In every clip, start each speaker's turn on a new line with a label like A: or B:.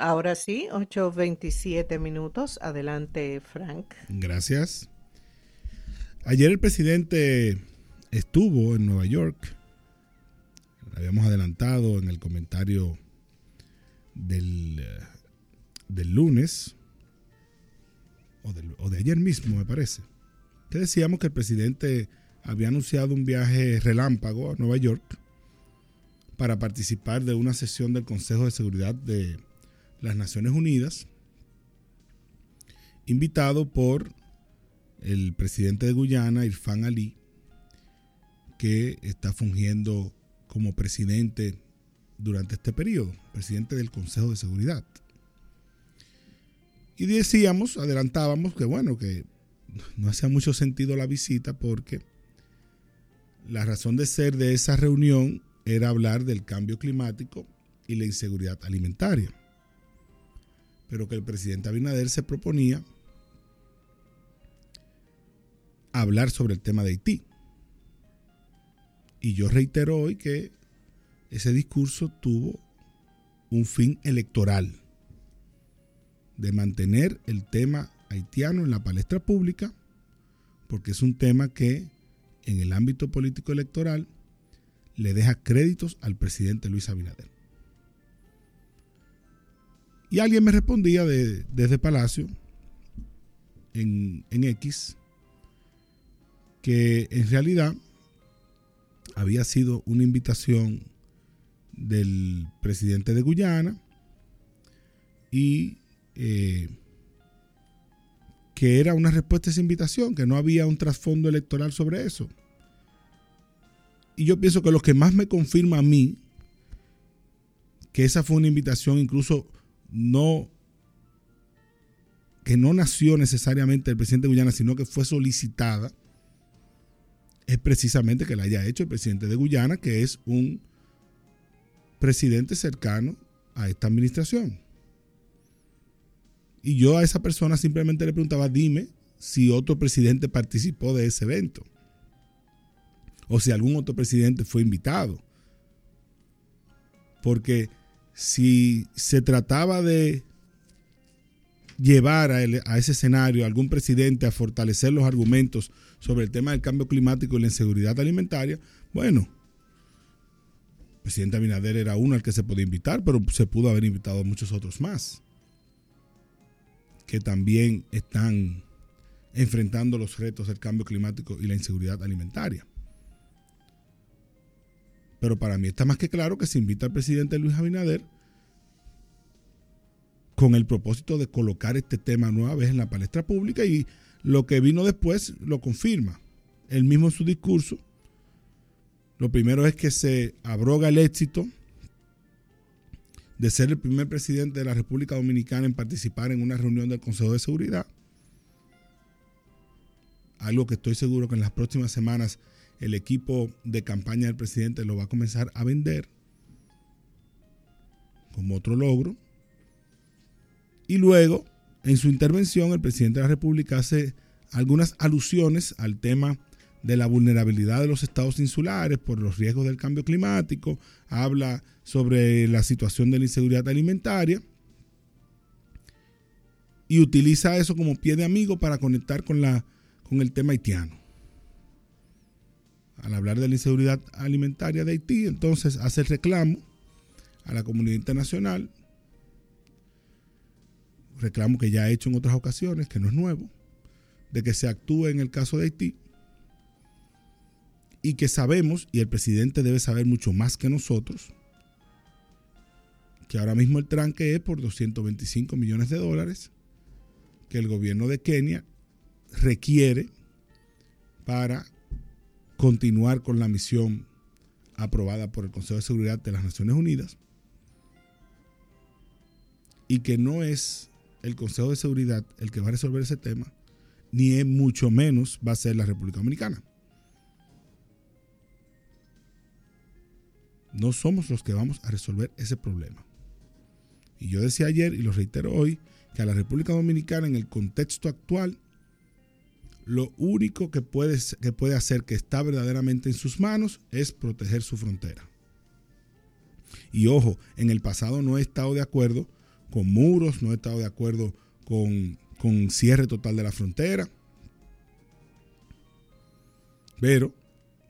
A: Ahora sí, 8.27 minutos. Adelante, Frank.
B: Gracias. Ayer el presidente estuvo en Nueva York. Habíamos adelantado en el comentario del, eh, del lunes, o, o de ayer mismo, me parece, que decíamos que el presidente había anunciado un viaje relámpago a Nueva York para participar de una sesión del Consejo de Seguridad de las Naciones Unidas, invitado por el presidente de Guyana, Irfan Ali, que está fungiendo como presidente durante este periodo, presidente del Consejo de Seguridad. Y decíamos, adelantábamos que bueno, que no hacía mucho sentido la visita porque la razón de ser de esa reunión era hablar del cambio climático y la inseguridad alimentaria. Pero que el presidente Abinader se proponía hablar sobre el tema de Haití. Y yo reitero hoy que ese discurso tuvo un fin electoral de mantener el tema haitiano en la palestra pública, porque es un tema que en el ámbito político electoral le deja créditos al presidente Luis Abinader. Y alguien me respondía desde Palacio, en, en X, que en realidad había sido una invitación del presidente de Guyana y eh, que era una respuesta a esa invitación, que no había un trasfondo electoral sobre eso. Y yo pienso que lo que más me confirma a mí que esa fue una invitación incluso no que no nació necesariamente del presidente de Guyana, sino que fue solicitada, es precisamente que la haya hecho el presidente de Guyana, que es un presidente cercano a esta administración. Y yo a esa persona simplemente le preguntaba, dime si otro presidente participó de ese evento. O si algún otro presidente fue invitado. Porque si se trataba de llevar a, ese escenario a algún presidente a fortalecer los argumentos sobre el tema del cambio climático y la inseguridad alimentaria, bueno, el presidente Abinader era uno al que se podía invitar, pero se pudo haber invitado a muchos otros más que también están enfrentando los retos del cambio climático y la inseguridad alimentaria. Pero para mí está más que claro que se invita al presidente Luis Abinader con el propósito de colocar este tema nueva vez en la palestra pública y lo que vino después lo confirma. Él mismo en su discurso lo primero es que se abroga el éxito de ser el primer presidente de la República Dominicana en participar en una reunión del Consejo de Seguridad. Algo que estoy seguro que en las próximas semanas el equipo de campaña del presidente lo va a comenzar a vender como otro logro. Y luego, en su intervención, el presidente de la República hace algunas alusiones al tema de la vulnerabilidad de los estados insulares por los riesgos del cambio climático, habla sobre la situación de la inseguridad alimentaria y utiliza eso como pie de amigo para conectar con, la, con el tema haitiano. Al hablar de la inseguridad alimentaria de Haití, entonces hace el reclamo a la comunidad internacional, reclamo que ya ha hecho en otras ocasiones, que no es nuevo, de que se actúe en el caso de Haití y que sabemos, y el presidente debe saber mucho más que nosotros, que ahora mismo el tranque es por 225 millones de dólares que el gobierno de Kenia requiere para continuar con la misión aprobada por el Consejo de Seguridad de las Naciones Unidas y que no es el Consejo de Seguridad el que va a resolver ese tema, ni es mucho menos va a ser la República Dominicana. No somos los que vamos a resolver ese problema. Y yo decía ayer y lo reitero hoy, que a la República Dominicana en el contexto actual, lo único que puede, que puede hacer que está verdaderamente en sus manos es proteger su frontera. Y ojo, en el pasado no he estado de acuerdo con muros, no he estado de acuerdo con, con cierre total de la frontera. Pero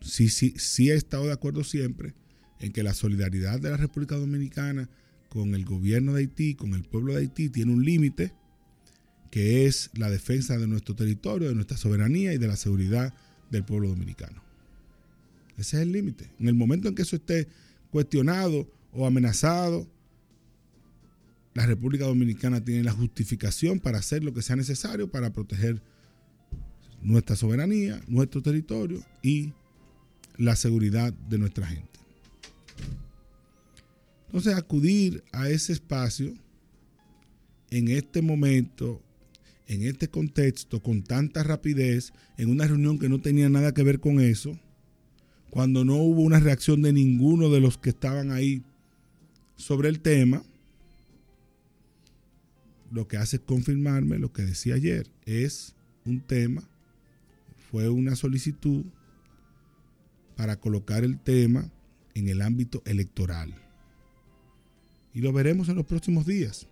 B: sí, sí, sí he estado de acuerdo siempre en que la solidaridad de la República Dominicana con el gobierno de Haití, con el pueblo de Haití, tiene un límite que es la defensa de nuestro territorio, de nuestra soberanía y de la seguridad del pueblo dominicano. Ese es el límite. En el momento en que eso esté cuestionado o amenazado, la República Dominicana tiene la justificación para hacer lo que sea necesario para proteger nuestra soberanía, nuestro territorio y la seguridad de nuestra gente. Entonces, acudir a ese espacio en este momento, en este contexto, con tanta rapidez, en una reunión que no tenía nada que ver con eso, cuando no hubo una reacción de ninguno de los que estaban ahí sobre el tema, lo que hace es confirmarme lo que decía ayer. Es un tema, fue una solicitud para colocar el tema en el ámbito electoral. Y lo veremos en los próximos días.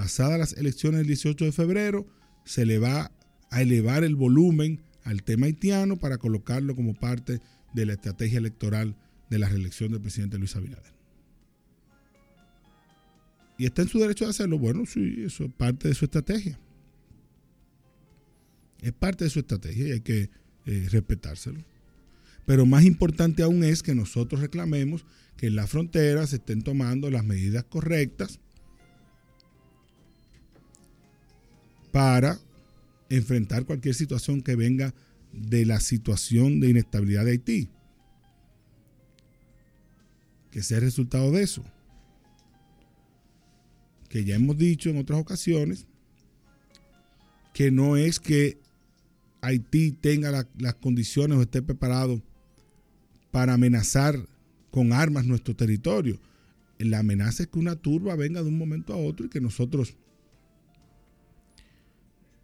B: Pasadas las elecciones del 18 de febrero, se le va a elevar el volumen al tema haitiano para colocarlo como parte de la estrategia electoral de la reelección del presidente Luis Abinader. ¿Y está en su derecho de hacerlo? Bueno, sí, eso es parte de su estrategia. Es parte de su estrategia y hay que eh, respetárselo. Pero más importante aún es que nosotros reclamemos que en la frontera se estén tomando las medidas correctas para enfrentar cualquier situación que venga de la situación de inestabilidad de Haití. Que sea el resultado de eso. Que ya hemos dicho en otras ocasiones que no es que Haití tenga las condiciones o esté preparado para amenazar con armas nuestro territorio. La amenaza es que una turba venga de un momento a otro y que nosotros,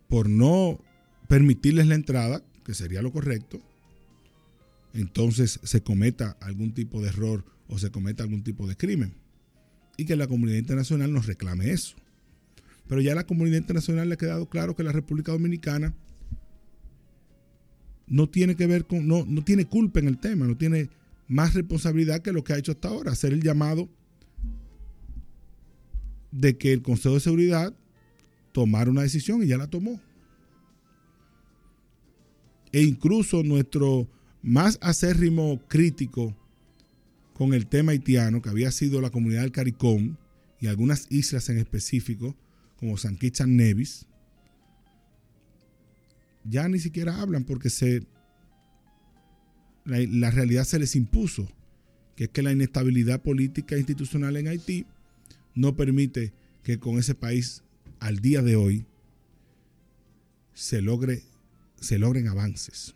B: por no permitirles la entrada, que sería lo correcto, entonces se cometa algún tipo de error o se cometa algún tipo de crimen. Y que la comunidad internacional nos reclame eso. Pero ya a la comunidad internacional le ha quedado claro que la República Dominicana no tiene que ver con, no, no tiene culpa en el tema, no tiene más responsabilidad que lo que ha hecho hasta ahora, hacer el llamado de que el Consejo de Seguridad tomara una decisión y ya la tomó. E incluso nuestro más acérrimo crítico con el tema haitiano, que había sido la comunidad del CARICOM y algunas islas en específico, como San Kitts Nevis, ya ni siquiera hablan porque se, la, realidad se les impuso, que es que la inestabilidad política e institucional en Haití no permite que con ese país al día de hoy se, logre, se logren avances.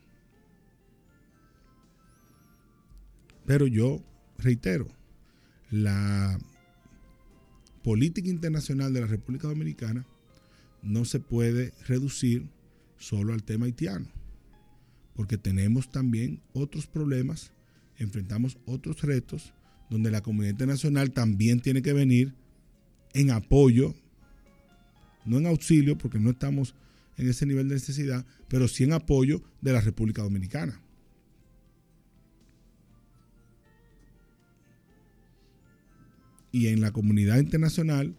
B: Pero yo reitero, la política internacional de la República Dominicana no se puede reducir solo al tema haitiano, porque tenemos también otros problemas, enfrentamos otros retos donde la comunidad internacional también tiene que venir en apoyo, no en auxilio, porque no estamos en ese nivel de necesidad, pero sí en apoyo de la República Dominicana. Y en la comunidad internacional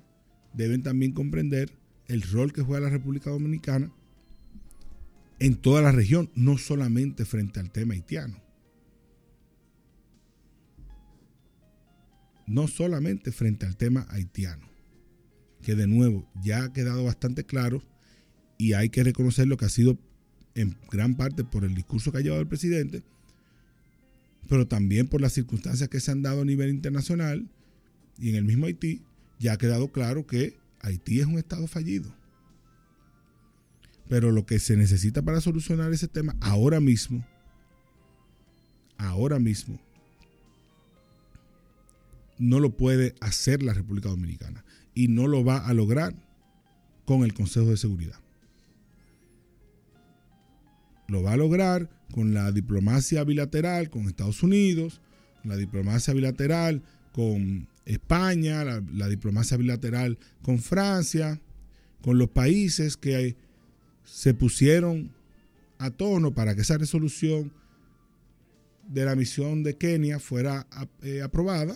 B: deben también comprender el rol que juega la República Dominicana en toda la región, no solamente frente al tema haitiano. No solamente frente al tema haitiano, de nuevo ya ha quedado bastante claro y hay que reconocer lo que ha sido en gran parte por el discurso que ha llevado el presidente, pero también por las circunstancias que se han dado a nivel internacional y en el mismo Haití, ya ha quedado claro que Haití es un Estado fallido. Pero lo que se necesita para solucionar ese tema ahora mismo, ahora mismo, no lo puede hacer la República Dominicana y no lo va a lograr con el Consejo de Seguridad. Lo va a lograr con la diplomacia bilateral con Estados Unidos, la diplomacia bilateral con España, la, diplomacia bilateral con Francia, con los países que se pusieron a tono para que esa resolución de la misión de Kenia fuera eh, aprobada,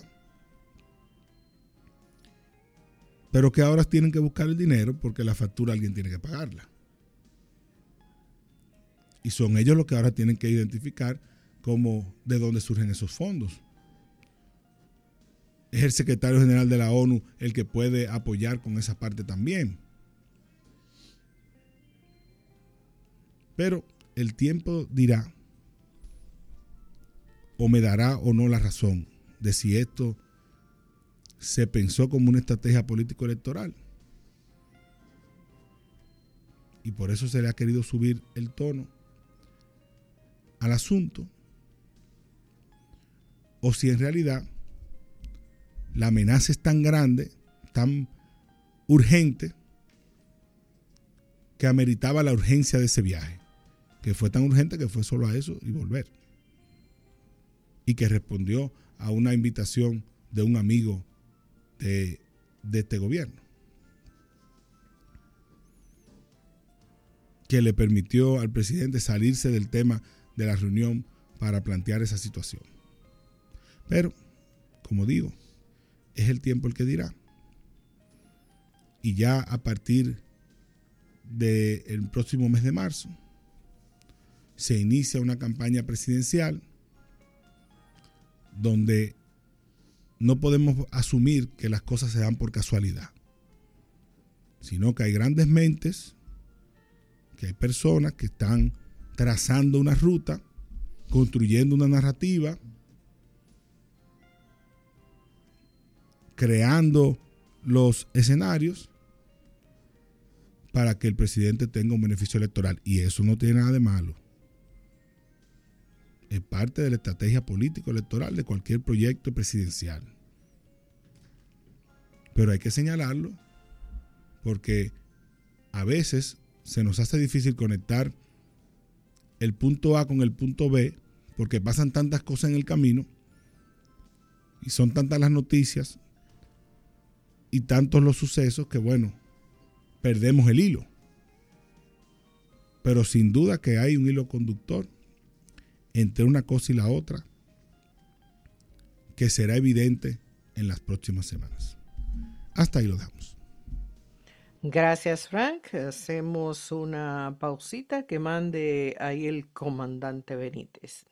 B: pero que ahora tienen que buscar el dinero porque la factura alguien tiene que pagarla. Y son ellos los que ahora tienen que identificar cómo, de dónde surgen esos fondos. Es el secretario general de la ONU el que puede apoyar con esa parte también. Pero el tiempo dirá o me dará o no la razón de si esto se pensó como una estrategia político-electoral. Y por eso se le ha querido subir el tono al asunto. O si en realidad la amenaza es tan grande, tan urgente, que ameritaba la urgencia de ese viaje. Que fue tan urgente que fue solo a eso y volver y que respondió a una invitación de un amigo de, este gobierno, que le permitió al presidente salirse del tema de la reunión para plantear esa situación. Pero, como digo, es el tiempo el que dirá. Y ya a partir del próximo mes de marzo se inicia una campaña presidencial donde no podemos asumir que las cosas se dan por casualidad, sino que hay grandes mentes, que hay personas que están trazando una ruta, construyendo una narrativa, creando los escenarios para que el presidente tenga un beneficio electoral. Y eso no tiene nada de malo es parte de la estrategia político-electoral de cualquier proyecto presidencial. Pero hay que señalarlo porque a veces se nos hace difícil conectar el punto A con el punto B porque pasan tantas cosas en el camino y son tantas las noticias y tantos los sucesos que bueno, perdemos el hilo. Pero sin duda que hay un hilo conductor entre una cosa y la otra que será evidente en las próximas semanas. Hasta ahí lo dejamos.
A: Gracias, Frank. Hacemos una pausita que mande ahí el comandante Benítez.